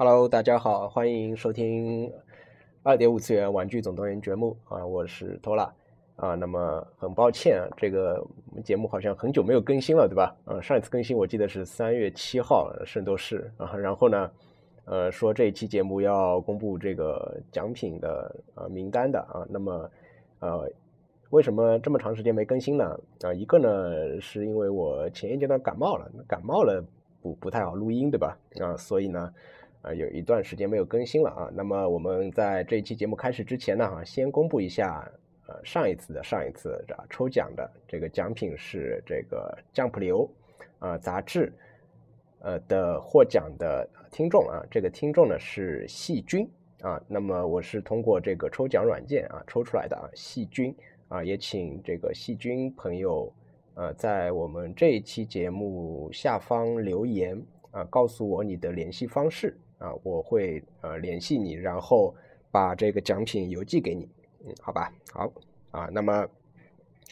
Hello，大家好，欢迎收听二点五次元玩具总动员节目啊，我是托拉啊。那么很抱歉啊，这个节目好像很久没有更新了，对吧？呃，上一次更新我记得是三月七号，圣斗士啊。然后呢，呃，说这一期节目要公布这个奖品的呃名单的啊。那么呃，为什么这么长时间没更新呢？啊，一个呢是因为我前一阶段感冒了，感冒了不不太好录音，对吧？啊，所以呢。啊，有一段时间没有更新了啊。那么我们在这一期节目开始之前呢，啊，先公布一下，呃，上一次的上一次啊抽奖的这个奖品是这个《Jump 流》啊杂志，呃的获奖的听众啊，这个听众呢是细菌啊。那么我是通过这个抽奖软件啊抽出来的啊，细菌啊，也请这个细菌朋友呃在我们这一期节目下方留言啊，告诉我你的联系方式。啊，我会呃联系你，然后把这个奖品邮寄给你，嗯，好吧，好啊，那么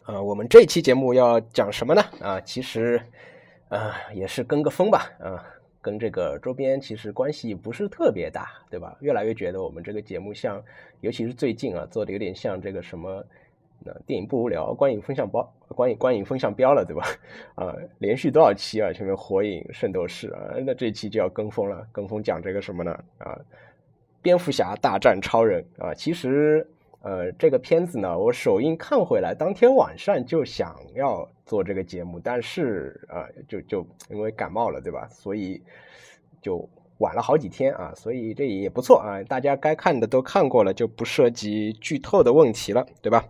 呃，我们这期节目要讲什么呢？啊，其实啊也是跟个风吧，啊，跟这个周边其实关系不是特别大，对吧？越来越觉得我们这个节目像，尤其是最近啊，做的有点像这个什么。那电影不无聊，观影风向标，观影观影风向标了，对吧？啊，连续多少期啊？前面火影、圣斗士啊，那这期就要跟风了，跟风讲这个什么呢？啊，蝙蝠侠大战超人啊，其实呃，这个片子呢，我首映看回来，当天晚上就想要做这个节目，但是啊，就就因为感冒了，对吧？所以就晚了好几天啊，所以这也不错啊，大家该看的都看过了，就不涉及剧透的问题了，对吧？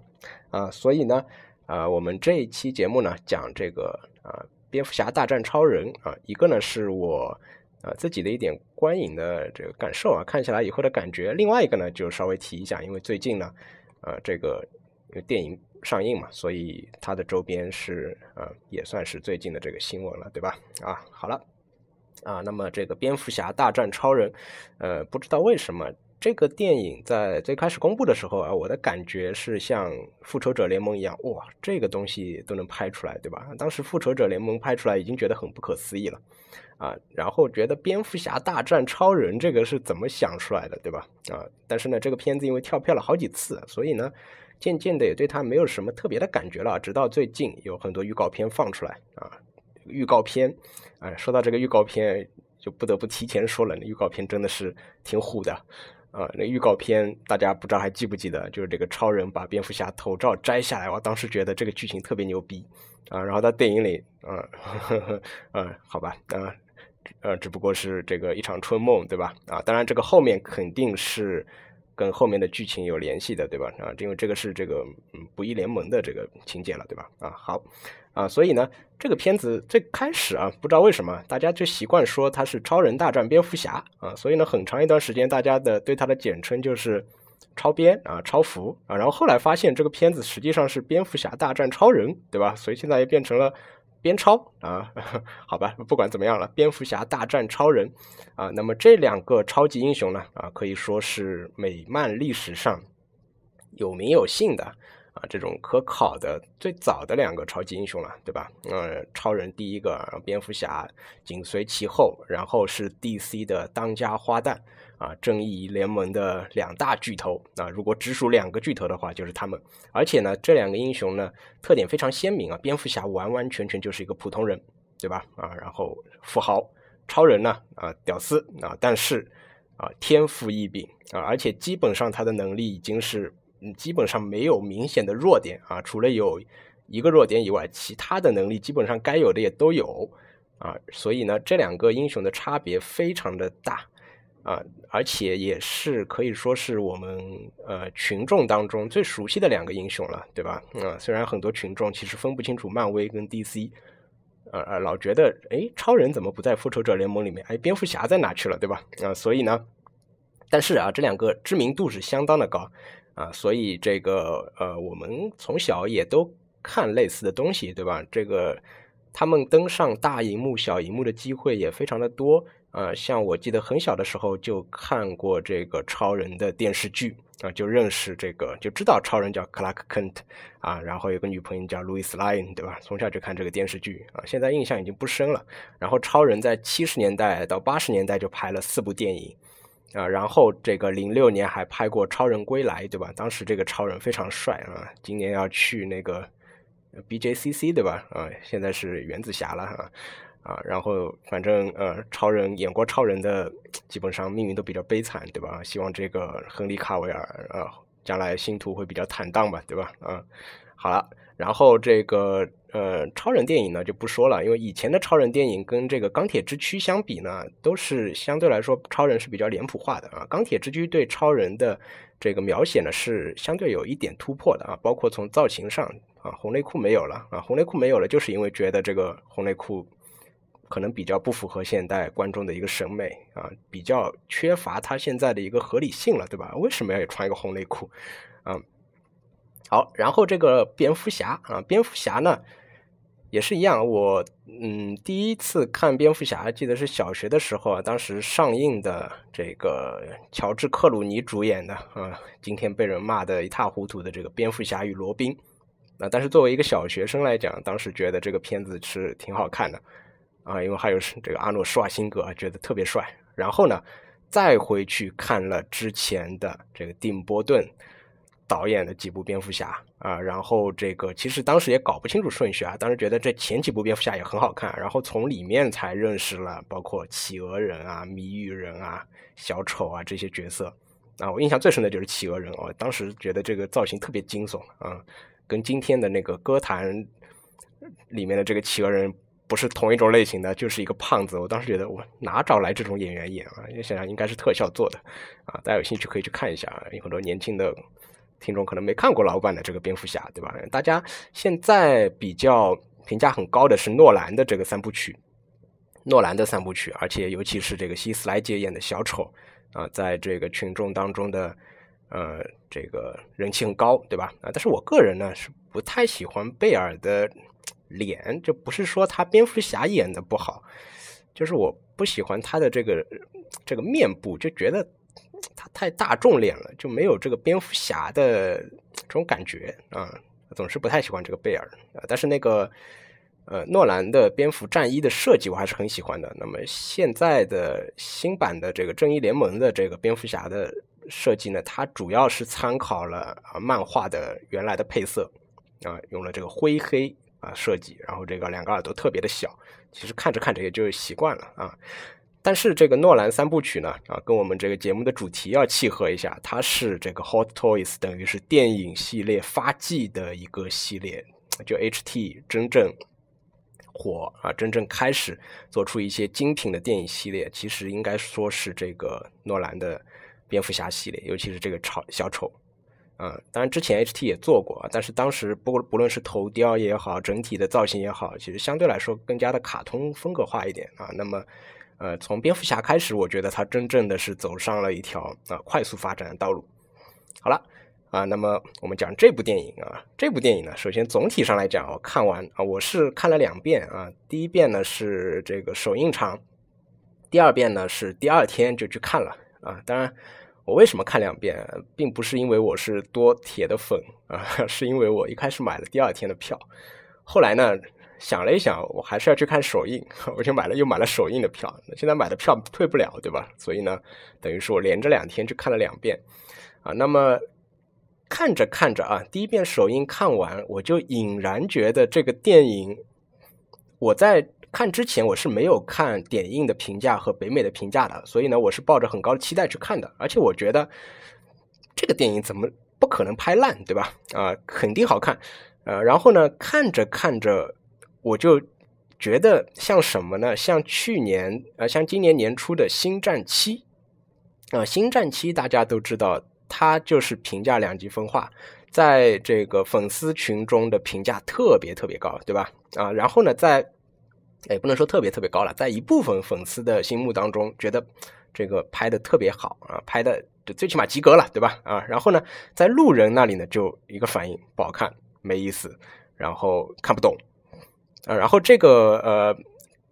啊，所以呢，啊，我们这一期节目呢，讲这个啊，蝙蝠侠大战超人啊，一个呢是我啊自己的一点观影的这个感受啊，看起来以后的感觉；另外一个呢，就稍微提一下，因为最近呢，呃，这个电影上映嘛，所以它的周边是啊，也算是最近的这个新闻了，对吧？啊，好了，啊，那么这个蝙蝠侠大战超人，呃，不知道为什么。这个电影在最开始公布的时候啊，我的感觉是像《复仇者联盟》一样，哇，这个东西都能拍出来，对吧？当时《复仇者联盟》拍出来已经觉得很不可思议了，啊，然后觉得蝙蝠侠大战超人这个是怎么想出来的，对吧？啊，但是呢，这个片子因为跳票了好几次，所以呢，渐渐的也对它没有什么特别的感觉了。直到最近有很多预告片放出来啊，预告片，哎，说到这个预告片，就不得不提前说了，预告片真的是挺虎的。啊，那预告片大家不知道还记不记得？就是这个超人把蝙蝠侠头罩摘下来，我当时觉得这个剧情特别牛逼啊。然后到电影里，嗯，嗯，好吧，啊，呃，只不过是这个一场春梦，对吧？啊，当然这个后面肯定是跟后面的剧情有联系的，对吧？啊，因为这个是这个嗯不义联盟的这个情节了，对吧？啊，好。啊，所以呢，这个片子最开始啊，不知道为什么大家就习惯说它是超人大战蝙蝠侠啊，所以呢，很长一段时间大家的对它的简称就是超编啊、超服啊，然后后来发现这个片子实际上是蝙蝠侠大战超人，对吧？所以现在也变成了边超啊，好吧，不管怎么样了，蝙蝠侠大战超人啊，那么这两个超级英雄呢啊，可以说是美漫历史上有名有姓的。啊，这种可考的最早的两个超级英雄了，对吧？呃，超人第一个，蝙蝠侠紧随其后，然后是 DC 的当家花旦啊，正义联盟的两大巨头啊。如果只数两个巨头的话，就是他们。而且呢，这两个英雄呢，特点非常鲜明啊。蝙蝠侠完完全全就是一个普通人，对吧？啊，然后富豪，超人呢，啊，屌丝啊，但是啊，天赋异禀啊，而且基本上他的能力已经是。嗯，基本上没有明显的弱点啊，除了有一个弱点以外，其他的能力基本上该有的也都有啊。所以呢，这两个英雄的差别非常的大啊，而且也是可以说是我们呃群众当中最熟悉的两个英雄了，对吧？啊，虽然很多群众其实分不清楚漫威跟 DC，呃呃，老觉得哎，超人怎么不在复仇者联盟里面？哎，蝙蝠侠在哪去了，对吧？啊，所以呢，但是啊，这两个知名度是相当的高。啊，所以这个呃，我们从小也都看类似的东西，对吧？这个他们登上大荧幕、小荧幕的机会也非常的多呃，像我记得很小的时候就看过这个超人的电视剧啊，就认识这个，就知道超人叫 Clark Kent 啊，然后有个女朋友叫 Louis Lane，对吧？从小就看这个电视剧啊，现在印象已经不深了。然后超人在七十年代到八十年代就拍了四部电影啊，然后这个零六年还拍过《超人归来》，对吧？当时这个超人非常帅啊，今年要去那个 BJCC，对吧？啊，现在是原子侠了哈。啊，然后反正呃，超人演过超人的，基本上命运都比较悲惨，对吧？希望这个亨利卡维尔啊，将来星途会比较坦荡吧，对吧？啊，好了，然后这个呃，超人电影呢就不说了，因为以前的超人电影跟这个钢铁之躯相比呢，都是相对来说超人是比较脸谱化的啊。钢铁之躯对超人的这个描写呢是相对有一点突破的啊，包括从造型上啊，红内裤没有了啊，红内裤没有了，就是因为觉得这个红内裤。可能比较不符合现代观众的一个审美啊，比较缺乏他现在的一个合理性了，对吧？为什么要穿一个红内裤？啊，好，然后这个蝙蝠侠啊，蝙蝠侠呢也是一样，我嗯第一次看蝙蝠侠，记得是小学的时候啊，当时上映的这个乔治克鲁尼主演的啊，今天被人骂的一塌糊涂的这个蝙蝠侠与罗宾啊，但是作为一个小学生来讲，当时觉得这个片子是挺好看的。啊，因为还有是这个阿诺施瓦辛格，觉得特别帅。然后呢，再回去看了之前的这个蒂姆·波顿导演的几部蝙蝠侠啊，然后这个其实当时也搞不清楚顺序啊，当时觉得这前几部蝙蝠侠也很好看，然后从里面才认识了包括企鹅人啊、谜语人啊、小丑啊这些角色啊。我印象最深的就是企鹅人哦，当时觉得这个造型特别惊悚啊，跟今天的那个歌坛里面的这个企鹅人。不是同一种类型的，就是一个胖子。我当时觉得我哪找来这种演员演啊？你想想应该是特效做的啊。大家有兴趣可以去看一下啊。有很多年轻的听众可能没看过老版的这个蝙蝠侠，对吧？大家现在比较评价很高的是诺兰的这个三部曲，诺兰的三部曲，而且尤其是这个希斯莱杰演的小丑啊，在这个群众当中的呃这个人气很高，对吧？啊，但是我个人呢是不太喜欢贝尔的。脸，就不是说他蝙蝠侠演的不好，就是我不喜欢他的这个这个面部，就觉得他太大众脸了，就没有这个蝙蝠侠的这种感觉啊，总是不太喜欢这个贝尔啊。但是那个呃诺兰的蝙蝠战衣的设计我还是很喜欢的。那么现在的新版的这个正义联盟的这个蝙蝠侠的设计呢，它主要是参考了啊漫画的原来的配色啊，用了这个灰黑。啊，设计，然后这个两个耳朵特别的小，其实看着看着也就习惯了啊。但是这个诺兰三部曲呢，啊，跟我们这个节目的主题要契合一下，它是这个 Hot Toys，等于是电影系列发迹的一个系列，就 HT 真正火啊，真正开始做出一些精品的电影系列，其实应该说是这个诺兰的蝙蝠侠系列，尤其是这个超小丑。啊，当然之前 HT 也做过，但是当时不不论是头雕也好，整体的造型也好，其实相对来说更加的卡通风格化一点啊。那么，呃，从蝙蝠侠开始，我觉得他真正的是走上了一条啊快速发展的道路。好了，啊，那么我们讲这部电影啊，这部电影呢，首先总体上来讲，我看完啊，我是看了两遍啊，第一遍呢是这个首映场，第二遍呢是第二天就去看了啊，当然。我为什么看两遍，并不是因为我是多铁的粉啊，是因为我一开始买了第二天的票，后来呢想了一想，我还是要去看首映，我就买了又买了首映的票。现在买的票退不了，对吧？所以呢，等于是我连着两天去看了两遍啊。那么看着看着啊，第一遍首映看完，我就隐然觉得这个电影我在。看之前我是没有看点映的评价和北美的评价的，所以呢，我是抱着很高的期待去看的。而且我觉得这个电影怎么不可能拍烂，对吧？啊，肯定好看。呃，然后呢，看着看着，我就觉得像什么呢？像去年呃，像今年年初的《星战七》啊，《星战七》大家都知道，它就是评价两极分化，在这个粉丝群中的评价特别特别高，对吧？啊，然后呢，在也不能说特别特别高了，在一部分粉丝的心目当中，觉得这个拍的特别好啊，拍的最起码及格了，对吧？啊，然后呢，在路人那里呢，就一个反应，不好看，没意思，然后看不懂啊。然后这个呃，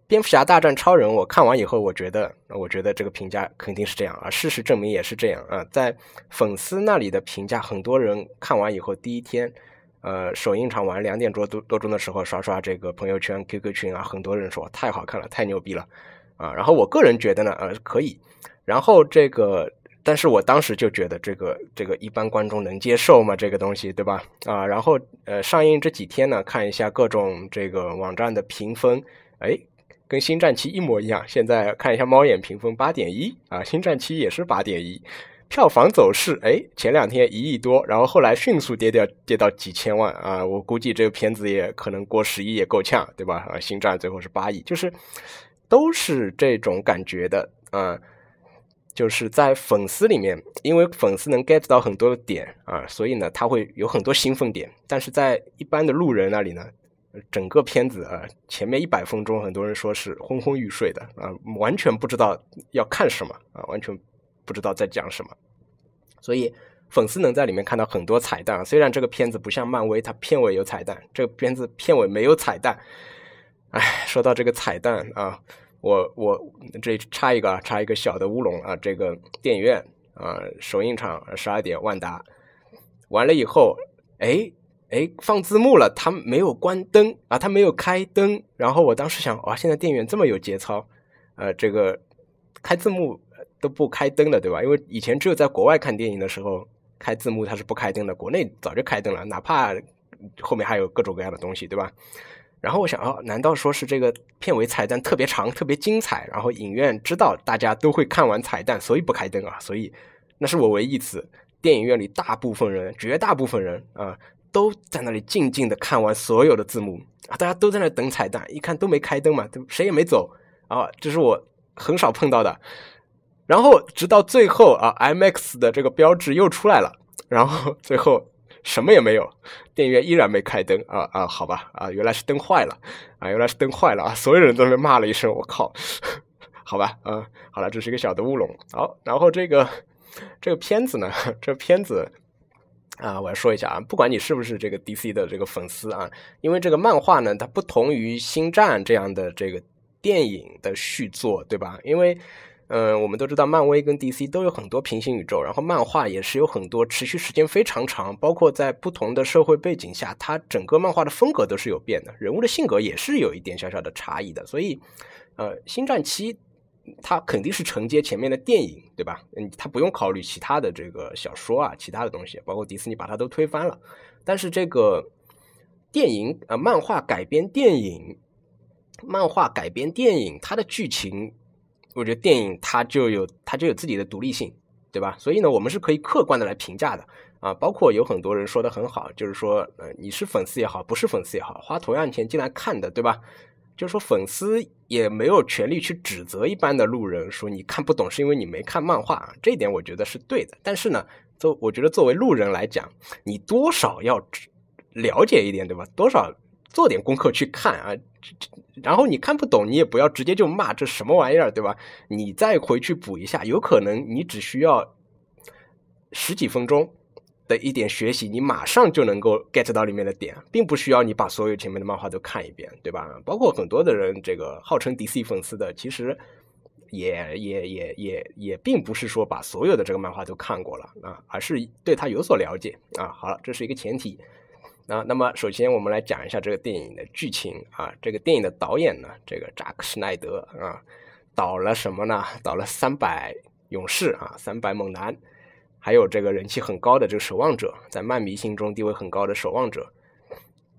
蝙蝠侠大战超人，我看完以后，我觉得，我觉得这个评价肯定是这样啊。事实证明也是这样啊。在粉丝那里的评价，很多人看完以后，第一天，呃，首映场晚两点多多多钟的时候，刷刷这个朋友圈、QQ 群啊，很多人说太好看了，太牛逼了啊。然后我个人觉得呢，呃，可以。然后这个，但是我当时就觉得这个这个一般观众能接受吗？这个东西，对吧？啊，然后呃，上映这几天呢，看一下各种这个网站的评分，哎。跟星战七一模一样，现在看一下猫眼评分八点一啊，星战七也是八点一，票房走势哎，前两天一亿多，然后后来迅速跌掉，跌到几千万啊，我估计这个片子也可能过十亿也够呛，对吧？啊，星战最后是八亿，就是都是这种感觉的啊，就是在粉丝里面，因为粉丝能 get 到很多的点啊，所以呢，他会有很多兴奋点，但是在一般的路人那里呢。整个片子啊，前面一百分钟，很多人说是昏昏欲睡的啊，完全不知道要看什么啊，完全不知道在讲什么。所以粉丝能在里面看到很多彩蛋。虽然这个片子不像漫威，它片尾有彩蛋，这个片子片尾没有彩蛋。哎，说到这个彩蛋啊，我我这插一个插一个小的乌龙啊，这个电影院啊，首映场十二点万达，完了以后，哎。哎，放字幕了，他没有关灯啊，他没有开灯。然后我当时想，哇，现在电影院这么有节操，呃，这个开字幕都不开灯的，对吧？因为以前只有在国外看电影的时候开字幕，它是不开灯的。国内早就开灯了，哪怕后面还有各种各样的东西，对吧？然后我想，哦，难道说是这个片尾彩蛋特别长、特别精彩？然后影院知道大家都会看完彩蛋，所以不开灯啊？所以那是我唯一一次电影院里大部分人、绝大部分人啊。都在那里静静的看完所有的字幕啊，大家都在那等彩蛋，一看都没开灯嘛，都谁也没走啊，这是我很少碰到的。然后直到最后啊，M X 的这个标志又出来了，然后最后什么也没有，电影院依然没开灯啊啊，好吧啊，原来是灯坏了啊，原来是灯坏了啊，所有人都被骂了一声，我靠，好吧啊，好了，这是一个小的乌龙。好，然后这个这个片子呢，这片子。啊，我要说一下啊，不管你是不是这个 DC 的这个粉丝啊，因为这个漫画呢，它不同于星战这样的这个电影的续作，对吧？因为，嗯，我们都知道漫威跟 DC 都有很多平行宇宙，然后漫画也是有很多持续时间非常长，包括在不同的社会背景下，它整个漫画的风格都是有变的，人物的性格也是有一点小小的差异的，所以，呃，星战七。它肯定是承接前面的电影，对吧？嗯，它不用考虑其他的这个小说啊，其他的东西，包括迪士尼把它都推翻了。但是这个电影呃，漫画改编电影，漫画改编电影，它的剧情，我觉得电影它就有它就有自己的独立性，对吧？所以呢，我们是可以客观的来评价的啊。包括有很多人说的很好，就是说，呃，你是粉丝也好，不是粉丝也好，花同样钱进来看的，对吧？就是说，粉丝也没有权利去指责一般的路人，说你看不懂是因为你没看漫画，这一点我觉得是对的。但是呢，作我觉得作为路人来讲，你多少要了解一点，对吧？多少做点功课去看啊，这这然后你看不懂，你也不要直接就骂这什么玩意儿，对吧？你再回去补一下，有可能你只需要十几分钟。的一点学习，你马上就能够 get 到里面的点，并不需要你把所有前面的漫画都看一遍，对吧？包括很多的人，这个号称 DC 粉丝的，其实也也也也也并不是说把所有的这个漫画都看过了啊，而是对他有所了解啊。好了，这是一个前提啊。那么首先我们来讲一下这个电影的剧情啊。这个电影的导演呢，这个扎克施奈德啊，导了什么呢？导了三百勇士啊，三百猛男。还有这个人气很高的这个守望者，在漫迷心中地位很高的守望者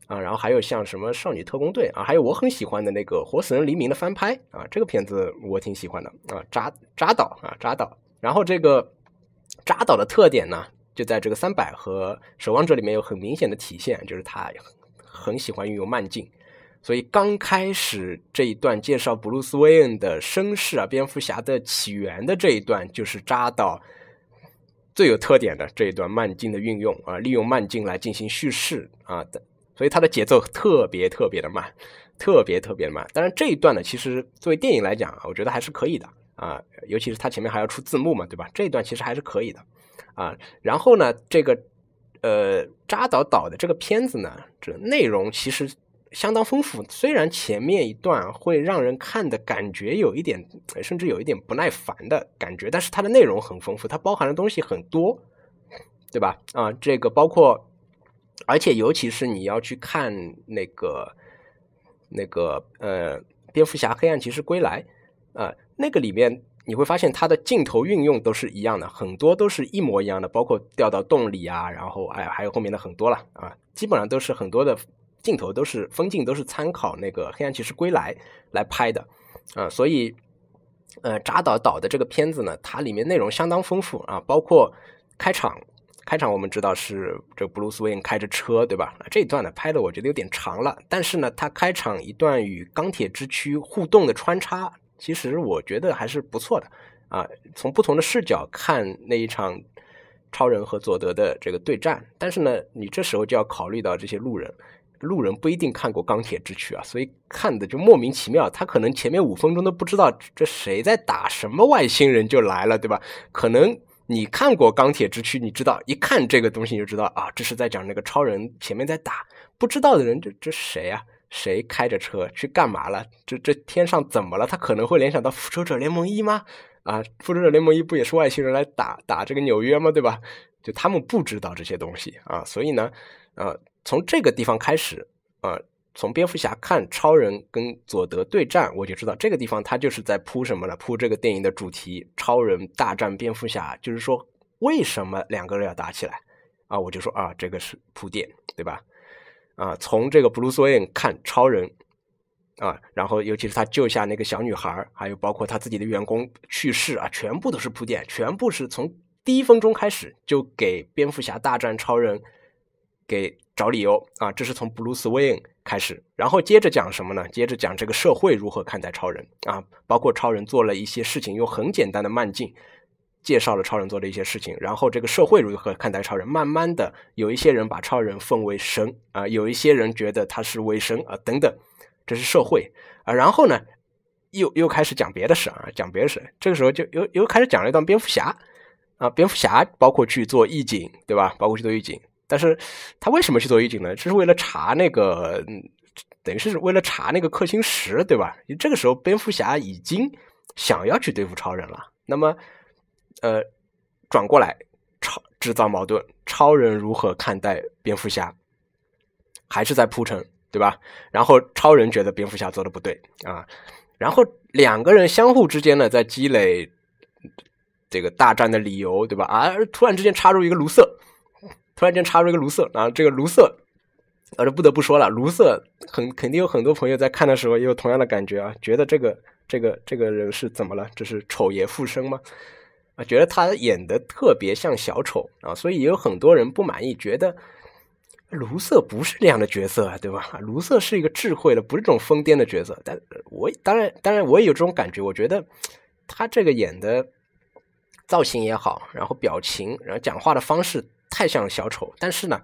啊，然后还有像什么少女特工队啊，还有我很喜欢的那个活死人黎明的翻拍啊，这个片子我挺喜欢的啊，扎扎导啊扎导，然后这个扎导的特点呢，就在这个三百和守望者里面有很明显的体现，就是他很喜欢运用慢镜，所以刚开始这一段介绍布鲁斯韦恩的身世啊，蝙蝠侠的起源的这一段，就是扎导。最有特点的这一段慢镜的运用啊，利用慢镜来进行叙事啊的，所以它的节奏特别特别的慢，特别特别慢。当然这一段呢，其实作为电影来讲啊，我觉得还是可以的啊，尤其是它前面还要出字幕嘛，对吧？这一段其实还是可以的啊。然后呢，这个呃扎导导的这个片子呢，这内容其实相当丰富。虽然前面一段会让人看的感觉有一点，甚至有一点不耐烦的感觉，但是它的内容很丰富，它包含的东西很多，对吧？啊，这个包括，而且尤其是你要去看那个那个呃，蝙蝠侠黑暗骑士归来啊，那个里面。你会发现它的镜头运用都是一样的，很多都是一模一样的，包括掉到洞里啊，然后哎，还有后面的很多了啊，基本上都是很多的镜头都是风镜都是参考那个《黑暗骑士归来》来拍的啊，所以呃，扎导导的这个片子呢，它里面内容相当丰富啊，包括开场，开场我们知道是这布鲁斯韦恩开着车对吧？这一段呢拍的我觉得有点长了，但是呢，他开场一段与钢铁之躯互动的穿插。其实我觉得还是不错的啊，从不同的视角看那一场超人和佐德的这个对战。但是呢，你这时候就要考虑到这些路人，路人不一定看过《钢铁之躯》啊，所以看的就莫名其妙。他可能前面五分钟都不知道这谁在打什么外星人就来了，对吧？可能你看过《钢铁之躯》，你知道一看这个东西就知道啊，这是在讲那个超人前面在打。不知道的人，这这谁啊？谁开着车去干嘛了？这这天上怎么了？他可能会联想到复仇者联盟一吗？啊，复仇者联盟一不也是外星人来打打这个纽约吗？对吧？就他们不知道这些东西啊，所以呢，呃，从这个地方开始，啊，从蝙蝠侠看超人跟佐德对战，我就知道这个地方他就是在铺什么呢？铺这个电影的主题：超人大战蝙蝠侠。就是说，为什么两个人要打起来？啊，我就说啊，这个是铺垫，对吧？啊，从这个布鲁斯韦恩看超人，啊，然后尤其是他救下那个小女孩，还有包括他自己的员工去世啊，全部都是铺垫，全部是从第一分钟开始就给蝙蝠侠大战超人给找理由啊，这是从布鲁斯韦恩开始，然后接着讲什么呢？接着讲这个社会如何看待超人啊，包括超人做了一些事情，用很简单的慢镜。介绍了超人做的一些事情，然后这个社会如何看待超人？慢慢的，有一些人把超人奉为神啊，有一些人觉得他是伪神啊，等等，这是社会啊。然后呢，又又开始讲别的事啊，讲别的事。这个时候就又又开始讲了一段蝙蝠侠啊，蝙蝠侠包括去做义警，对吧？包括去做义警，但是他为什么去做义警呢？这是为了查那个，等于是为了查那个氪星石，对吧？这个时候蝙蝠侠已经想要去对付超人了，那么。呃，转过来，超制造矛盾，超人如何看待蝙蝠侠？还是在铺陈，对吧？然后超人觉得蝙蝠侠做的不对啊，然后两个人相互之间呢，在积累这个大战的理由，对吧？啊，突然之间插入一个卢瑟，突然间插入一个卢瑟啊，这个卢瑟，呃，不得不说了，卢瑟很肯定有很多朋友在看的时候也有同样的感觉啊，觉得这个这个这个人是怎么了？这是丑爷附身吗？啊，觉得他演的特别像小丑啊，所以也有很多人不满意，觉得卢瑟不是这样的角色啊，对吧？卢瑟是一个智慧的，不是这种疯癫的角色。但我当然，当然我也有这种感觉，我觉得他这个演的造型也好，然后表情，然后讲话的方式太像小丑。但是呢，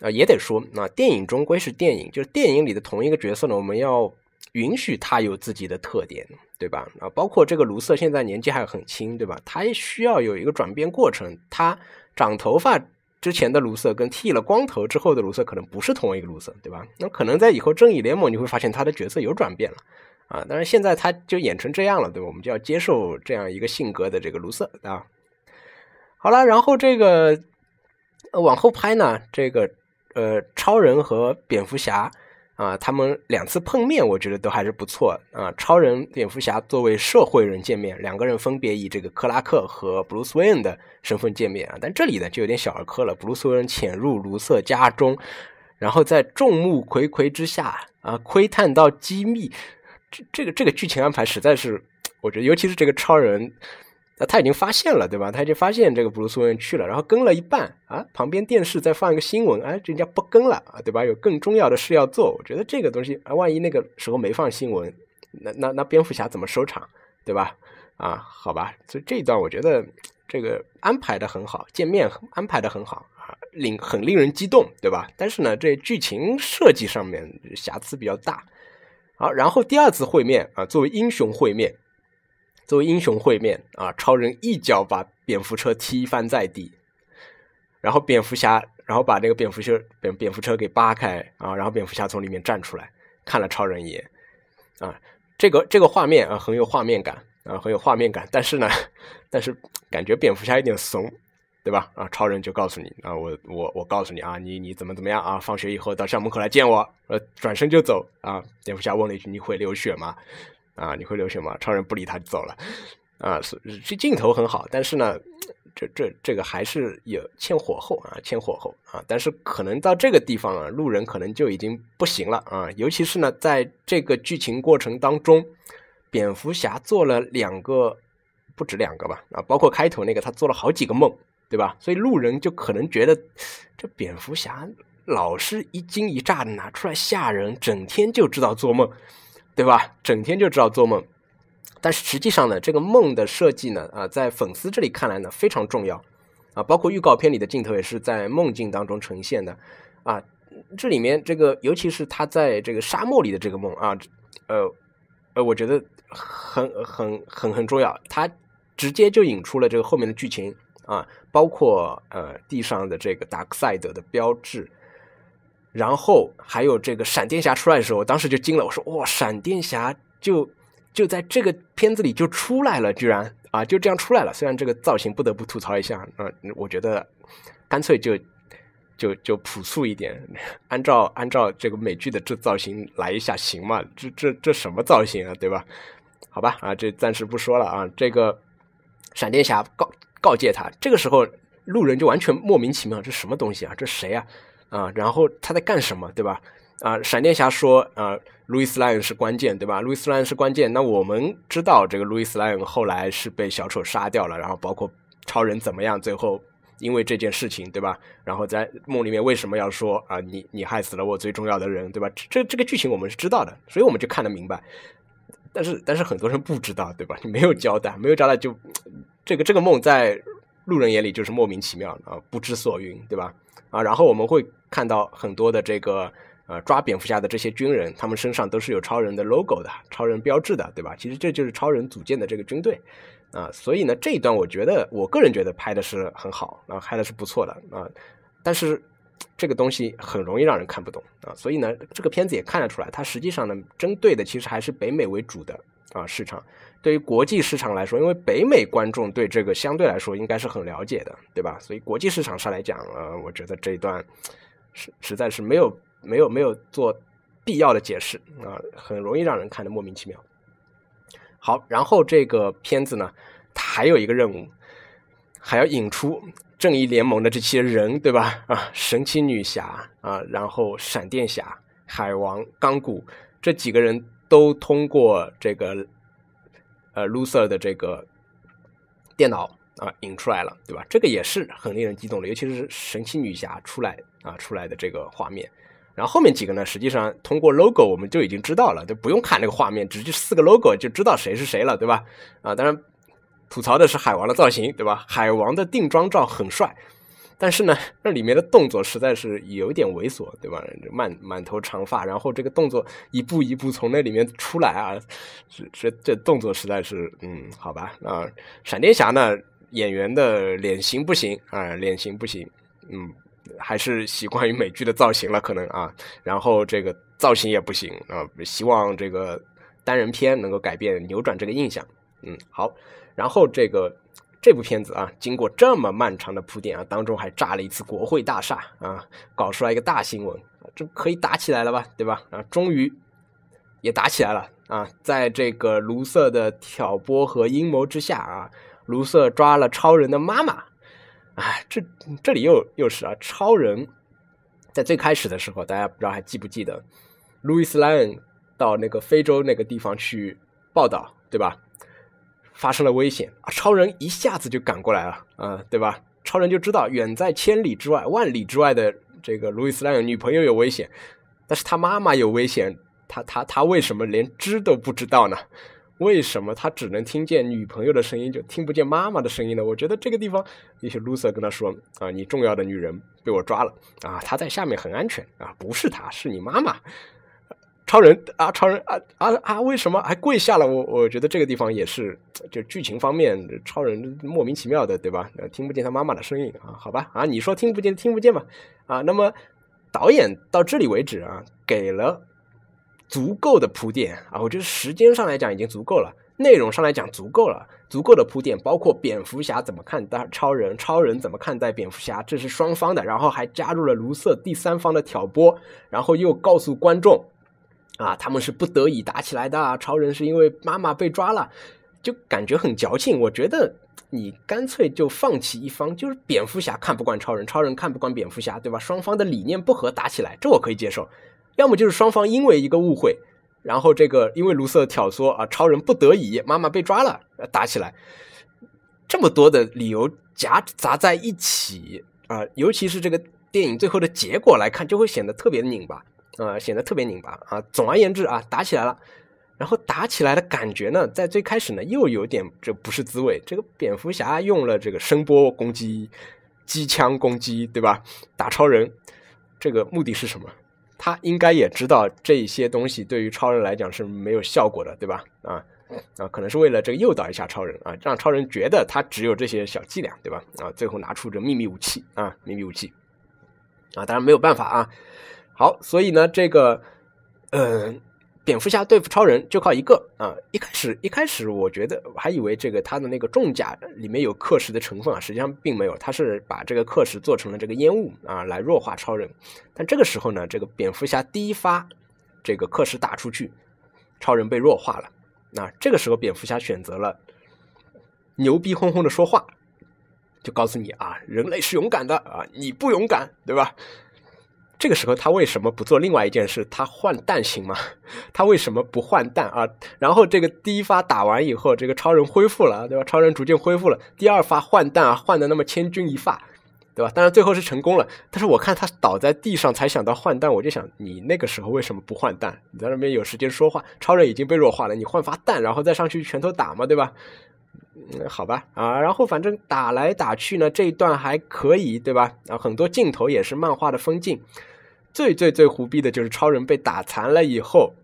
啊，也得说，那电影终归是电影，就是电影里的同一个角色呢，我们要。允许他有自己的特点，对吧？啊，包括这个卢瑟现在年纪还很轻，对吧？他也需要有一个转变过程。他长头发之前的卢瑟跟剃了光头之后的卢瑟可能不是同一个卢瑟，对吧？那可能在以后正义联盟你会发现他的角色有转变了啊。但是现在他就演成这样了，对吧？我们就要接受这样一个性格的这个卢瑟啊。好了，然后这个往后拍呢，这个呃，超人和蝙蝠侠。啊，他们两次碰面，我觉得都还是不错啊。超人、蝙蝠侠作为社会人见面，两个人分别以这个克拉克和布鲁斯韦恩的身份见面啊。但这里呢，就有点小儿科了。布鲁斯韦恩潜入卢瑟家中，然后在众目睽睽之下啊，窥探到机密，这这个这个剧情安排实在是，我觉得，尤其是这个超人。那他已经发现了，对吧？他已经发现这个布鲁斯威恩去了，然后跟了一半啊，旁边电视在放一个新闻，哎，人家不跟了啊，对吧？有更重要的事要做。我觉得这个东西啊，万一那个时候没放新闻，那那那蝙蝠侠怎么收场，对吧？啊，好吧，所以这一段我觉得这个安排的很好，见面安排的很好啊，令很令人激动，对吧？但是呢，这剧情设计上面瑕疵比较大。好，然后第二次会面啊，作为英雄会面。作为英雄会面啊，超人一脚把蝙蝠车踢翻在地，然后蝙蝠侠，然后把那个蝙蝠车蝙蝙蝠车给扒开啊，然后蝙蝠侠从里面站出来，看了超人一眼，啊，这个这个画面啊很有画面感啊很有画面感，但是呢，但是感觉蝙蝠侠有点怂，对吧？啊，超人就告诉你啊，我我我告诉你啊，你你怎么怎么样啊？放学以后到校门口来见我，呃，转身就走啊。蝙蝠侠问了一句：“你会流血吗？”啊，你会流血吗？超人不理他就走了。啊，是这镜头很好，但是呢。这这这个还是有欠火候啊，欠火候啊！但是可能到这个地方啊，路人可能就已经不行了啊！尤其是呢，在这个剧情过程当中，蝙蝠侠做了两个，不止两个吧啊，包括开头那个，他做了好几个梦，对吧？所以路人就可能觉得这蝙蝠侠老是一惊一乍的拿出来吓人，整天就知道做梦，对吧？整天就知道做梦。但是实际上呢，这个梦的设计呢，啊，在粉丝这里看来呢非常重要，啊，包括预告片里的镜头也是在梦境当中呈现的，啊，这里面这个尤其是他在这个沙漠里的这个梦啊，呃，呃，我觉得很很很很重要，它直接就引出了这个后面的剧情啊，包括呃地上的这个达克赛德的标志，然后还有这个闪电侠出来的时候，我当时就惊了，我说哇，闪电侠就。就在这个片子里就出来了，居然啊就这样出来了。虽然这个造型不得不吐槽一下，嗯，我觉得干脆就就就朴素一点，按照按照这个美剧的这造型来一下行吗？这这这什么造型啊，对吧？好吧，啊，这暂时不说了啊。这个闪电侠告告诫他，这个时候路人就完全莫名其妙，这什么东西啊？这谁啊？啊，然后他在干什么，对吧？啊，闪电侠说啊。路易斯莱恩是关键，对吧？路易斯莱恩是关键。那我们知道，这个路易斯莱恩后来是被小丑杀掉了，然后包括超人怎么样，最后因为这件事情，对吧？然后在梦里面为什么要说啊，你你害死了我最重要的人，对吧？这这个剧情我们是知道的，所以我们就看得明白。但是但是很多人不知道，对吧？你没有交代，没有交代，就这个这个梦在路人眼里就是莫名其妙啊，不知所云，对吧？啊，然后我们会看到很多的这个。呃，抓蝙蝠侠的这些军人，他们身上都是有超人的 logo 的，超人标志的，对吧？其实这就是超人组建的这个军队啊。所以呢，这一段我觉得，我个人觉得拍的是很好啊，拍的是不错的啊。但是这个东西很容易让人看不懂啊。所以呢，这个片子也看得出来，它实际上呢，针对的其实还是北美为主的啊市场。对于国际市场来说，因为北美观众对这个相对来说应该是很了解的，对吧？所以国际市场上来讲，呃，我觉得这一段实实在是没有。没有没有做必要的解释啊，很容易让人看得莫名其妙。好，然后这个片子呢，它还有一个任务，还要引出正义联盟的这些人，对吧？啊，神奇女侠啊，然后闪电侠、海王、钢骨这几个人都通过这个呃 loser 的这个电脑啊引出来了，对吧？这个也是很令人激动的，尤其是神奇女侠出来啊出来的这个画面。然后后面几个呢？实际上通过 logo 我们就已经知道了，就不用看那个画面，直接四个 logo 就知道谁是谁了，对吧？啊，当然吐槽的是海王的造型，对吧？海王的定妆照很帅，但是呢，那里面的动作实在是有点猥琐，对吧？满满头长发，然后这个动作一步一步从那里面出来啊，这这这动作实在是，嗯，好吧啊。闪电侠呢，演员的脸型不行啊，脸型不行，嗯。还是习惯于美剧的造型了，可能啊，然后这个造型也不行啊，希望这个单人片能够改变扭转这个印象。嗯，好，然后这个这部片子啊，经过这么漫长的铺垫啊，当中还炸了一次国会大厦啊，搞出来一个大新闻，这可以打起来了吧，对吧？啊，终于也打起来了啊，在这个卢瑟的挑拨和阴谋之下啊，卢瑟抓了超人的妈妈。啊，这这里又又是啊，超人，在最开始的时候，大家不知道还记不记得，路易斯莱恩到那个非洲那个地方去报道，对吧？发生了危险啊，超人一下子就赶过来了，啊，对吧？超人就知道远在千里之外、万里之外的这个路易斯莱恩女朋友有危险，但是他妈妈有危险，他他他为什么连知都不知道呢？为什么他只能听见女朋友的声音，就听不见妈妈的声音呢？我觉得这个地方，一些露丝跟他说啊，你重要的女人被我抓了啊，她在下面很安全啊，不是她，是你妈妈。超人啊，超人啊啊啊！为什么还跪下了？我我觉得这个地方也是，就剧情方面，超人莫名其妙的，对吧？听不见他妈妈的声音啊？好吧啊，你说听不见听不见吧？啊，那么导演到这里为止啊，给了足够的铺垫啊，我觉得时间上来讲已经足够了，内容上来讲足够了，足够的铺垫，包括蝙蝠侠怎么看待超人，超人怎么看待蝙蝠侠，这是双方的，然后还加入了卢瑟第三方的挑拨，然后又告诉观众。啊，他们是不得已打起来的。超人是因为妈妈被抓了，就感觉很矫情。我觉得你干脆就放弃一方，就是蝙蝠侠看不惯超人，超人看不惯蝙蝠侠，对吧？双方的理念不合，打起来，这我可以接受。要么就是双方因为一个误会，然后这个因为卢瑟挑唆啊，超人不得已，妈妈被抓了，打起来。这么多的理由夹杂在一起啊，尤其是这个电影最后的结果来看，就会显得特别拧巴。啊，显得特别拧巴啊！总而言之啊，打起来了，然后打起来的感觉呢，在最开始呢，又有点这不是滋味。这个蝙蝠侠用了这个声波攻击、机枪攻击，对吧？打超人，这个目的是什么？他应该也知道这些东西对于超人来讲是没有效果的，对吧？啊啊，可能是为了这个诱导一下超人啊，让超人觉得他只有这些小伎俩，对吧？啊，最后拿出这秘密武器啊，秘密武器啊，当然没有办法啊。好，所以呢，这个，嗯，蝙蝠侠对付超人就靠一个啊。一开始，一开始我觉得我还以为这个他的那个重甲里面有氪石的成分啊，实际上并没有，他是把这个氪石做成了这个烟雾啊，来弱化超人。但这个时候呢，这个蝙蝠侠第一发这个氪石打出去，超人被弱化了。那这个时候，蝙蝠侠选择了牛逼哄哄的说话，就告诉你啊，人类是勇敢的啊，你不勇敢，对吧？这个时候他为什么不做另外一件事？他换弹行吗？他为什么不换弹啊？然后这个第一发打完以后，这个超人恢复了，对吧？超人逐渐恢复了。第二发换弹啊，换的那么千钧一发，对吧？当然最后是成功了。但是我看他倒在地上才想到换弹，我就想你那个时候为什么不换弹？你在那边有时间说话，超人已经被弱化了，你换发弹，然后再上去拳头打嘛，对吧？嗯，好吧，啊，然后反正打来打去呢，这一段还可以，对吧？啊，很多镜头也是漫画的风景。最最最胡逼的就是超人被打残了以后，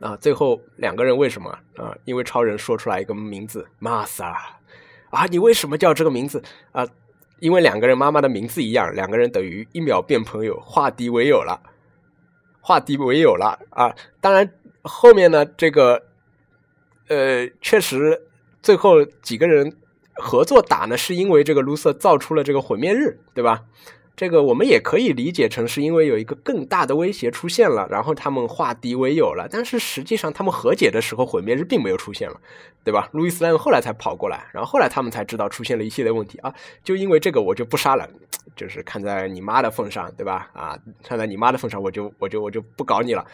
啊，最后两个人为什么啊？因为超人说出来一个名字玛莎，啊，你为什么叫这个名字啊？因为两个人妈妈的名字一样，两个人等于一秒变朋友，化敌为友了，化敌为友了啊！当然后面呢，这个呃，确实最后几个人合作打呢，是因为这个卢瑟造出了这个毁灭日，对吧？这个我们也可以理解成是因为有一个更大的威胁出现了，然后他们化敌为友了。但是实际上他们和解的时候，毁灭日并没有出现了，对吧？路易斯莱恩后来才跑过来，然后后来他们才知道出现了一系列问题啊。就因为这个，我就不杀了，就是看在你妈的份上，对吧？啊，看在你妈的份上，我就我就我就不搞你了。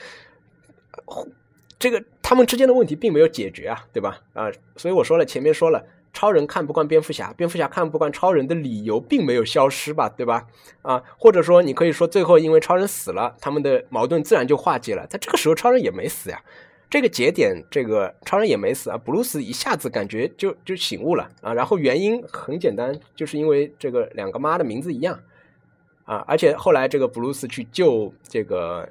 这个他们之间的问题并没有解决啊，对吧？啊，所以我说了，前面说了。超人看不惯蝙蝠侠，蝙蝠侠看不惯超人的理由并没有消失吧，对吧？啊，或者说你可以说最后因为超人死了，他们的矛盾自然就化解了。在这个时候，超人也没死呀，这个节点，这个超人也没死啊。布鲁斯一下子感觉就就醒悟了啊，然后原因很简单，就是因为这个两个妈的名字一样啊，而且后来这个布鲁斯去救这个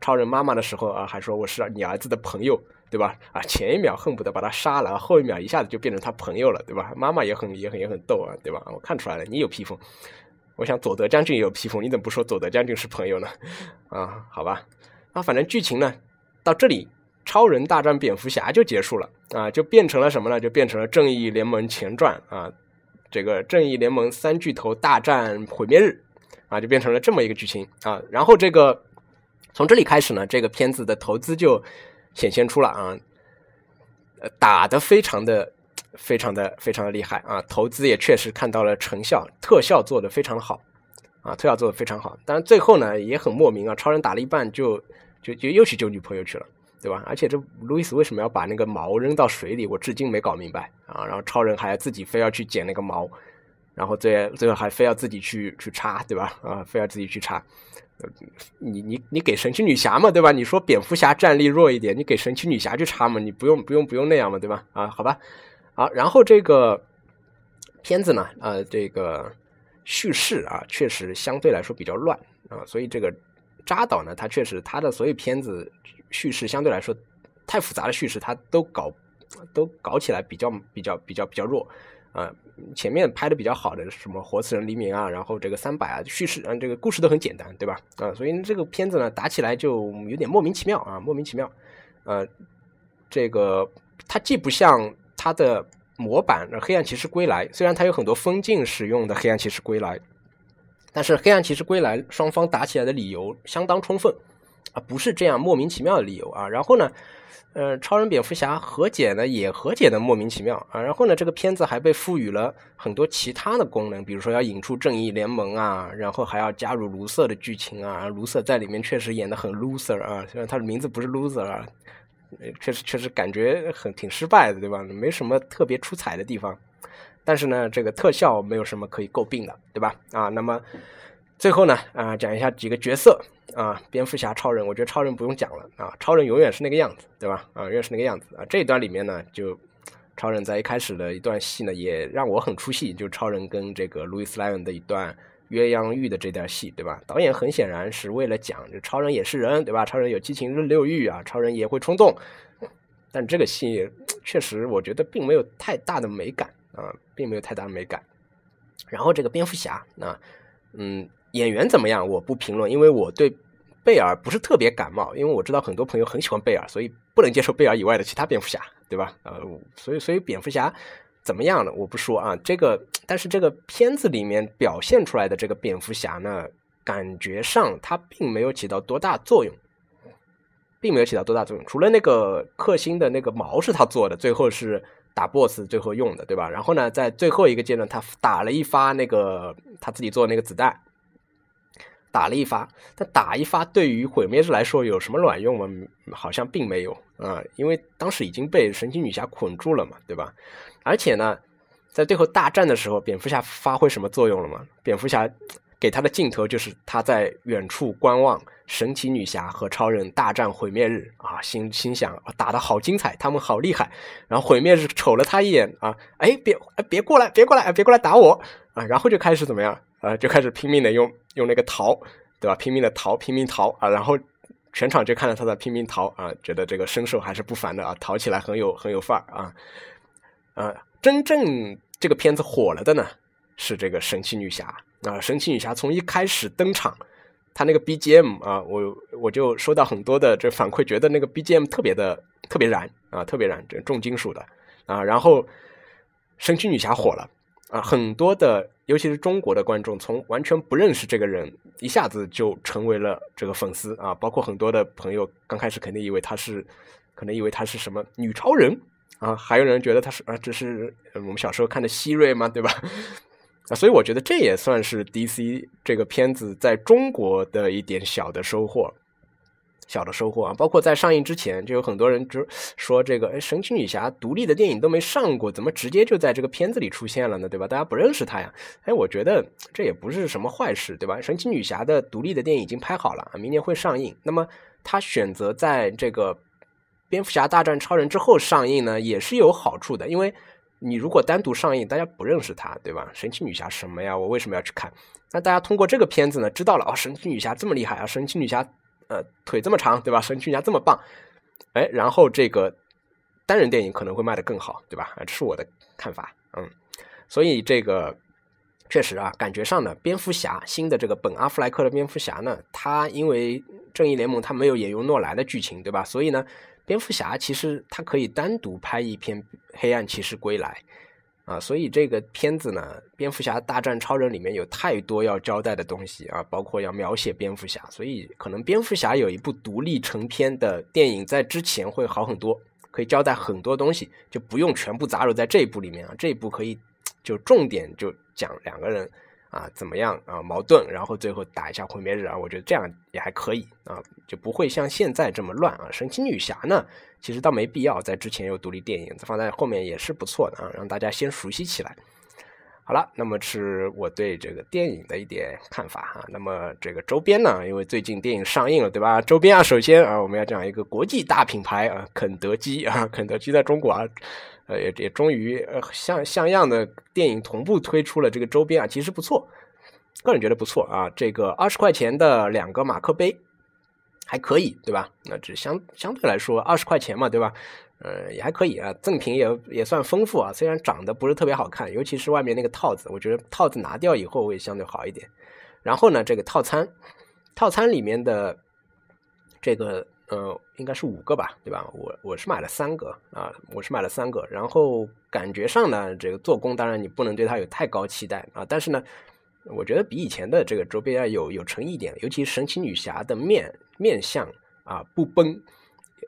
超人妈妈的时候啊，还说我是你儿子的朋友。对吧？啊，前一秒恨不得把他杀了，后一秒一下子就变成他朋友了，对吧？妈妈也很也很也很逗啊，对吧？我看出来了，你有披风，我想佐德将军也有披风，你怎么不说佐德将军是朋友呢？啊，好吧，啊，反正剧情呢到这里，超人大战蝙蝠侠就结束了啊，就变成了什么呢？就变成了正义联盟前传啊，这个正义联盟三巨头大战毁灭日啊，就变成了这么一个剧情啊。然后这个从这里开始呢，这个片子的投资就。显现出了啊，呃，打得非常的、非常的、非常的厉害啊！投资也确实看到了成效，特效做的非常好啊，特效做的非常好。当然最后呢也很莫名啊，超人打了一半就就就又去救女朋友去了，对吧？而且这路易斯为什么要把那个毛扔到水里？我至今没搞明白啊！然后超人还要自己非要去捡那个毛，然后最最后还非要自己去去插，对吧？啊，非要自己去插。你你你给神奇女侠嘛，对吧？你说蝙蝠侠战力弱一点，你给神奇女侠去插嘛，你不用不用不用那样嘛，对吧？啊，好吧，好，然后这个片子呢，呃，这个叙事啊，确实相对来说比较乱啊，所以这个扎导呢，他确实他的所有片子叙事相对来说太复杂的叙事，他都搞都搞起来比较比较比较比较弱啊。前面拍的比较好的什么《活死人黎明》啊，然后这个三百啊，叙事啊，这个故事都很简单，对吧？啊，所以这个片子呢打起来就有点莫名其妙啊，莫名其妙。呃，这个它既不像它的模板《黑暗骑士归来》，虽然它有很多封禁使用的《黑暗骑士归来》，但是《黑暗骑士归来》双方打起来的理由相当充分啊，不是这样莫名其妙的理由啊。然后呢？呃，超人、蝙蝠侠和解呢，也和解的莫名其妙啊。然后呢，这个片子还被赋予了很多其他的功能，比如说要引出正义联盟啊，然后还要加入卢瑟的剧情啊。卢瑟在里面确实演的很 loser 啊，虽然他的名字不是 loser 啊，确实确实感觉很挺失败的，对吧？没什么特别出彩的地方，但是呢，这个特效没有什么可以诟病的，对吧？啊，那么。最后呢，啊，讲一下几个角色啊，蝙蝠侠、超人，我觉得超人不用讲了啊，超人永远是那个样子，对吧？啊，永远是那个样子啊。这一段里面呢，就超人在一开始的一段戏呢，也让我很出戏，就超人跟这个路易斯莱恩的一段鸳鸯浴的这段戏，对吧？导演很显然是为了讲，就超人也是人，对吧？超人有七情六欲啊，超人也会冲动，但这个戏确实我觉得并没有太大的美感啊，并没有太大的美感。然后这个蝙蝠侠啊，嗯。演员怎么样？我不评论，因为我对贝尔不是特别感冒。因为我知道很多朋友很喜欢贝尔，所以不能接受贝尔以外的其他蝙蝠侠，对吧？呃，所以所以蝙蝠侠怎么样呢？我不说啊。这个，但是这个片子里面表现出来的这个蝙蝠侠呢，感觉上他并没有起到多大作用，并没有起到多大作用。除了那个克星的那个毛是他做的，最后是打 BOSS 最后用的，对吧？然后呢，在最后一个阶段，他打了一发那个他自己做的那个子弹。打了一发，但打一发对于毁灭日来说有什么卵用吗？好像并没有啊，因为当时已经被神奇女侠捆住了嘛，对吧？而且呢，在最后大战的时候，蝙蝠侠发挥什么作用了吗？蝙蝠侠给他的镜头就是他在远处观望神奇女侠和超人大战毁灭日啊，心心想打得好精彩，他们好厉害。然后毁灭日瞅了他一眼啊，哎，别别过来，别过来，别过来打我啊！然后就开始怎么样？啊，就开始拼命的用用那个逃，对吧？拼命的逃，拼命逃啊！然后全场就看到他在拼命逃啊，觉得这个身手还是不凡的啊，逃起来很有很有范儿啊！啊，真正这个片子火了的呢，是这个神奇女侠啊！神奇女侠从一开始登场，她那个 BGM 啊，我我就收到很多的这反馈，觉得那个 BGM 特别的特别燃啊，特别燃，这重金属的啊！然后神奇女侠火了。啊，很多的，尤其是中国的观众，从完全不认识这个人，一下子就成为了这个粉丝啊。包括很多的朋友，刚开始肯定以为他是，可能以为他是什么女超人啊，还有人觉得他是啊，这是我们小时候看的希瑞吗？对吧？啊，所以我觉得这也算是 DC 这个片子在中国的一点小的收获。小的收获啊，包括在上映之前就有很多人就说这个，哎，神奇女侠独立的电影都没上过，怎么直接就在这个片子里出现了呢？对吧？大家不认识她呀？哎，我觉得这也不是什么坏事，对吧？神奇女侠的独立的电影已经拍好了啊，明年会上映。那么她选择在这个蝙蝠侠大战超人之后上映呢，也是有好处的，因为你如果单独上映，大家不认识她，对吧？神奇女侠什么呀？我为什么要去看？那大家通过这个片子呢，知道了哦，神奇女侠这么厉害啊，神奇女侠。呃，腿这么长，对吧？神奇女侠这么棒，哎，然后这个单人电影可能会卖得更好，对吧？这是我的看法，嗯，所以这个确实啊，感觉上呢，蝙蝠侠新的这个本阿弗莱克的蝙蝠侠呢，他因为正义联盟他没有引用诺兰的剧情，对吧？所以呢，蝙蝠侠其实他可以单独拍一篇黑暗骑士归来。啊，所以这个片子呢，《蝙蝠侠大战超人》里面有太多要交代的东西啊，包括要描写蝙蝠侠，所以可能蝙蝠侠有一部独立成片的电影在之前会好很多，可以交代很多东西，就不用全部杂糅在这一部里面啊，这一部可以就重点就讲两个人。啊，怎么样啊？矛盾，然后最后打一下毁灭日啊！我觉得这样也还可以啊，就不会像现在这么乱啊。神奇女侠呢，其实倒没必要在之前有独立电影，放在后面也是不错的啊，让大家先熟悉起来。好了，那么是我对这个电影的一点看法哈。那么这个周边呢，因为最近电影上映了，对吧？周边啊，首先啊，我们要讲一个国际大品牌啊，肯德基啊，肯德基在中国啊。呃，也也终于呃像像样的电影同步推出了这个周边啊，其实不错，个人觉得不错啊。这个二十块钱的两个马克杯还可以，对吧？那只相相对来说二十块钱嘛，对吧？呃，也还可以啊，赠品也也算丰富啊。虽然长得不是特别好看，尤其是外面那个套子，我觉得套子拿掉以后会相对好一点。然后呢，这个套餐，套餐里面的这个呃，应该是五个吧，对吧？我我是买了三个啊，我是买了三个。然后感觉上呢，这个做工当然你不能对它有太高期待啊，但是呢。我觉得比以前的这个周边要有有诚意点，尤其神奇女侠的面面相啊不崩，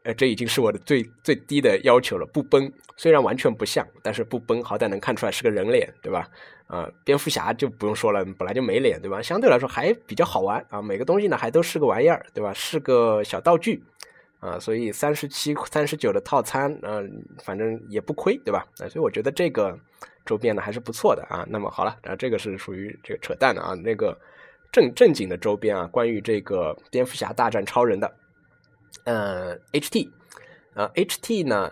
呃，这已经是我的最最低的要求了。不崩，虽然完全不像，但是不崩，好歹能看出来是个人脸，对吧？啊，蝙蝠侠就不用说了，本来就没脸，对吧？相对来说还比较好玩啊，每个东西呢还都是个玩意儿，对吧？是个小道具啊，所以三十七、三十九的套餐，嗯，反正也不亏，对吧？啊，所以我觉得这个。周边呢还是不错的啊，那么好了，啊，这个是属于这个扯淡的啊，那个正正经的周边啊，关于这个蝙蝠侠大战超人的，呃，HT，啊，HT 呢，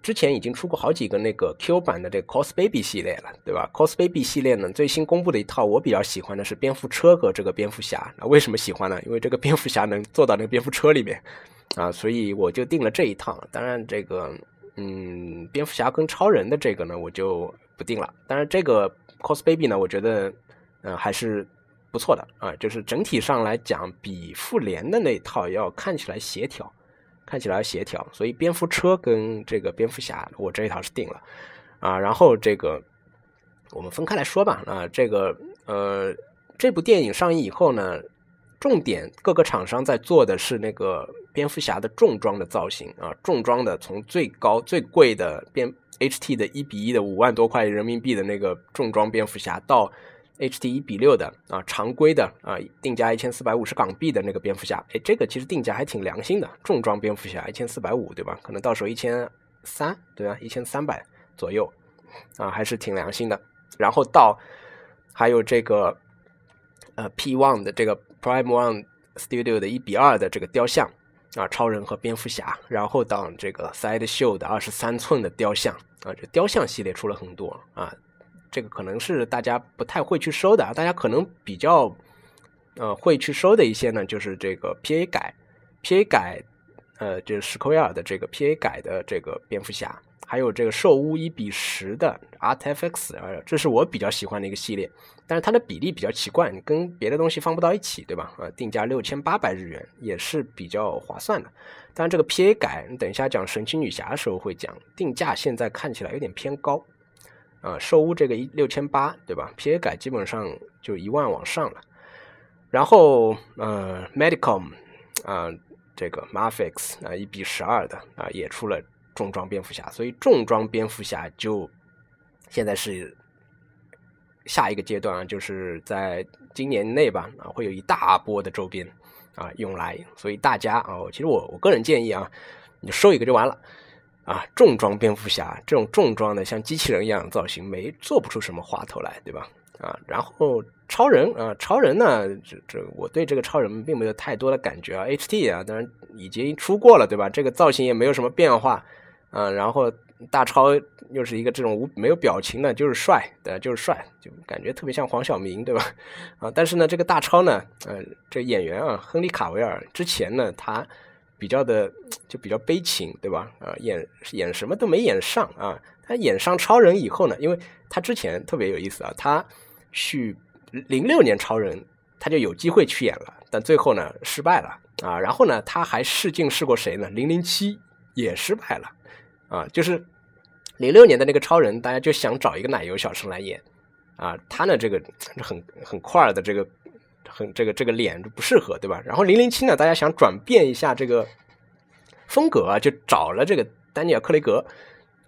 之前已经出过好几个那个 Q 版的这个 Cos Baby 系列了，对吧？Cos Baby 系列呢，最新公布的一套我比较喜欢的是蝙蝠车和这个蝙蝠侠，那为什么喜欢呢？因为这个蝙蝠侠能坐到那个蝙蝠车里面啊，所以我就定了这一套。当然这个。嗯，蝙蝠侠跟超人的这个呢，我就不定了。当然，这个 cos baby 呢，我觉得嗯还是不错的啊，就是整体上来讲，比复联的那套要看起来协调，看起来协调。所以蝙蝠车跟这个蝙蝠侠，我这一套是定了啊。然后这个我们分开来说吧啊，这个呃，这部电影上映以后呢。重点各个厂商在做的是那个蝙蝠侠的重装的造型啊，重装的从最高最贵的蝙 HT 的一比一的五万多块人民币的那个重装蝙蝠侠，到 HT 一比六的啊常规的啊定价一千四百五十港币的那个蝙蝠侠，哎，这个其实定价还挺良心的，重装蝙蝠侠一千四百五对吧？可能到时候一千三对吧？一千三百左右啊，还是挺良心的。然后到还有这个呃 P One 的这个。Prime One Studio 的一比二的这个雕像啊，超人和蝙蝠侠，然后到这个 Side Show 的二十三寸的雕像啊，这雕像系列出了很多啊，这个可能是大家不太会去收的，大家可能比较呃会去收的一些呢，就是这个 PA 改 PA 改呃，就是史克威尔的这个 PA 改的这个蝙蝠侠。还有这个兽屋一比十的 ArtFX，呃，这是我比较喜欢的一个系列，但是它的比例比较奇怪，跟别的东西放不到一起，对吧？啊，定价六千八百日元也是比较划算的。但这个 PA 改，你等一下讲神奇女侠的时候会讲，定价现在看起来有点偏高。啊，兽屋这个一六千八，对吧？PA 改基本上就一万往上了。然后，呃，Medicom，啊，这个 Marfix 啊，一比十二的啊，也出了。重装蝙蝠侠，所以重装蝙蝠侠就现在是下一个阶段啊，就是在今年内吧啊，会有一大波的周边啊用来，所以大家啊，其实我我个人建议啊，你收一个就完了啊。重装蝙蝠侠这种重装的像机器人一样造型，没做不出什么花头来，对吧？啊，然后超人啊，超人呢，这这我对这个超人并没有太多的感觉啊。HT 啊，当然已经出过了，对吧？这个造型也没有什么变化。嗯，然后大超又是一个这种无没有表情的，就是帅，对，就是帅，就感觉特别像黄晓明，对吧？啊，但是呢，这个大超呢，呃，这演员啊，亨利卡维尔之前呢，他比较的就比较悲情，对吧？啊，演演什么都没演上啊，他演上超人以后呢，因为他之前特别有意思啊，他去零六年超人他就有机会去演了，但最后呢失败了啊，然后呢他还试镜试过谁呢？零零七也失败了。啊，就是零六年的那个超人，大家就想找一个奶油小生来演，啊，他呢这个很很块的这个很这个这个脸就不适合，对吧？然后零零七呢，大家想转变一下这个风格啊，就找了这个丹尼尔·克雷格，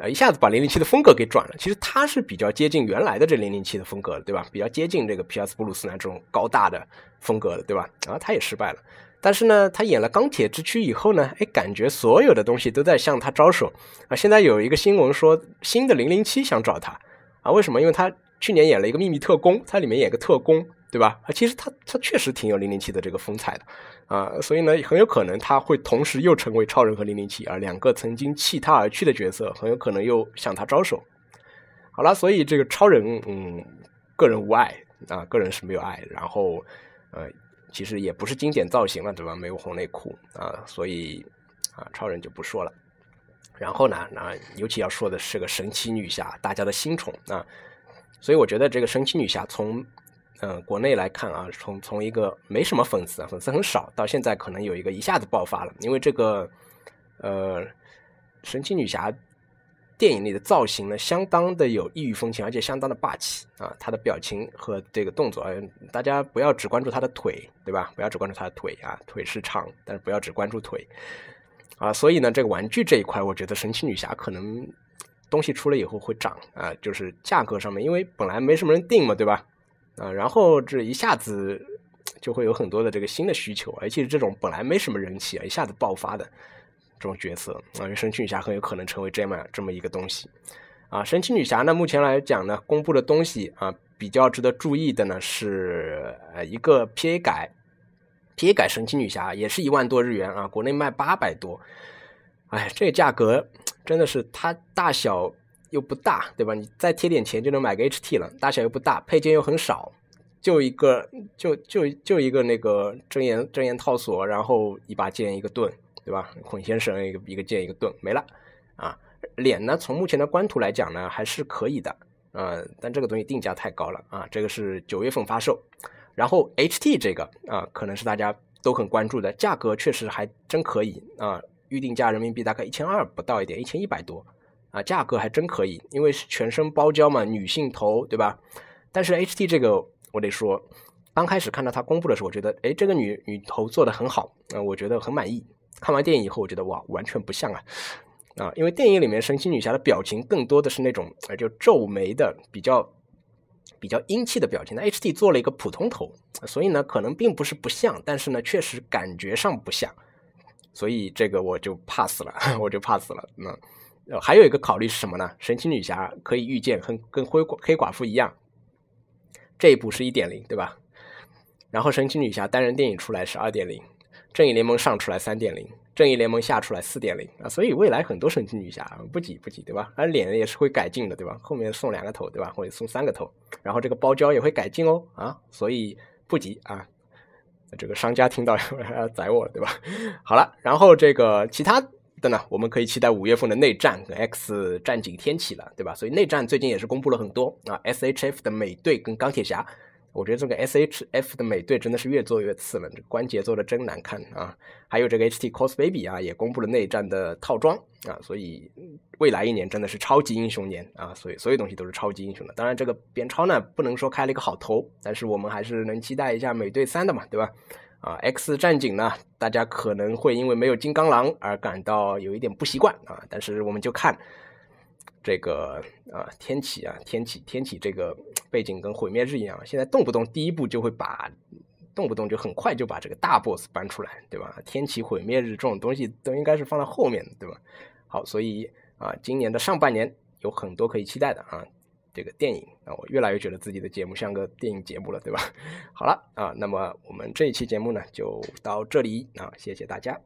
啊，一下子把零零七的风格给转了。其实他是比较接近原来的这零零七的风格的，对吧？比较接近这个皮尔斯·布鲁斯南这种高大的风格的，对吧？然后他也失败了。但是呢，他演了《钢铁之躯》以后呢，哎，感觉所有的东西都在向他招手啊！现在有一个新闻说，新的零零七想找他啊？为什么？因为他去年演了一个秘密特工，他里面演个特工，对吧？啊，其实他他确实挺有零零七的这个风采的啊，所以呢，很有可能他会同时又成为超人和零零七啊，两个曾经弃他而去的角色，很有可能又向他招手。好了，所以这个超人，嗯，个人无爱啊，个人是没有爱，然后呃。其实也不是经典造型了，对吧？没有红内裤啊，所以啊，超人就不说了。然后呢，那尤其要说的是个神奇女侠，大家的新宠啊。所以我觉得这个神奇女侠从嗯国内来看啊，从从一个没什么粉丝，粉丝很少，到现在可能有一个一下子爆发了，因为这个呃神奇女侠。电影里的造型呢，相当的有异域风情，而且相当的霸气啊！他的表情和这个动作，大家不要只关注他的腿，对吧？不要只关注他的腿啊，腿是长，但是不要只关注腿啊！所以呢，这个玩具这一块，我觉得神奇女侠可能东西出了以后会涨啊，就是价格上面，因为本来没什么人订嘛，对吧？啊，然后这一下子就会有很多的这个新的需求，而且这种本来没什么人气啊，一下子爆发的。这种角色啊，神奇女侠很有可能成为这么这么一个东西啊。神奇女侠呢，目前来讲呢，公布的东西啊，比较值得注意的呢是呃一个 PA 改，PA 改神奇女侠也是一万多日元啊，国内卖八百多，哎，这个价格真的是它大小又不大，对吧？你再贴点钱就能买个 HT 了，大小又不大，配件又很少，就一个就就就一个那个真言真言套索，然后一把剑一个盾。对吧？孔先生一个一个剑一个盾没了啊！脸呢？从目前的官图来讲呢，还是可以的，呃，但这个东西定价太高了啊！这个是九月份发售，然后 HT 这个啊，可能是大家都很关注的，价格确实还真可以啊！预定价人民币大概一千二不到一点，一千一百多啊，价格还真可以，因为是全身包胶嘛，女性头对吧？但是 HT 这个我得说，刚开始看到它公布的时候，我觉得哎，这个女女头做的很好，嗯，我觉得很满意。看完电影以后，我觉得哇，完全不像啊，啊，因为电影里面神奇女侠的表情更多的是那种呃，就皱眉的比较比较英气的表情。那 HT 做了一个普通头，所以呢，可能并不是不像，但是呢，确实感觉上不像，所以这个我就 pass 了，我就 pass 了。那呃还有一个考虑是什么呢？神奇女侠可以预见，跟跟灰黑寡妇一样，这一部是一点零，对吧？然后神奇女侠单人电影出来是二点零。正义联盟上出来三点零，正义联盟下出来四点零啊，所以未来很多神奇女侠不急不急，对吧？而脸也是会改进的，对吧？后面送两个头，对吧？或者送三个头，然后这个包胶也会改进哦，啊，所以不急啊。这个商家听到 要宰我了，对吧？好了，然后这个其他的呢，我们可以期待五月份的内战跟 X 战警天启了，对吧？所以内战最近也是公布了很多啊，SHF 的美队跟钢铁侠。我觉得这个 S H F 的美队真的是越做越次了，这关节做的真难看啊！还有这个 H T Cos Baby 啊，也公布了内战的套装啊，所以未来一年真的是超级英雄年啊！所以所有东西都是超级英雄的。当然，这个边超呢不能说开了一个好头，但是我们还是能期待一下美队三的嘛，对吧？啊，X 战警呢，大家可能会因为没有金刚狼而感到有一点不习惯啊，但是我们就看。这个啊，天启啊，天启，天启这个背景跟毁灭日一样，现在动不动第一步就会把，动不动就很快就把这个大 boss 搬出来，对吧？天启毁灭日这种东西都应该是放在后面的，对吧？好，所以啊，今年的上半年有很多可以期待的啊，这个电影啊，我越来越觉得自己的节目像个电影节目了，对吧？好了啊，那么我们这一期节目呢就到这里啊，谢谢大家。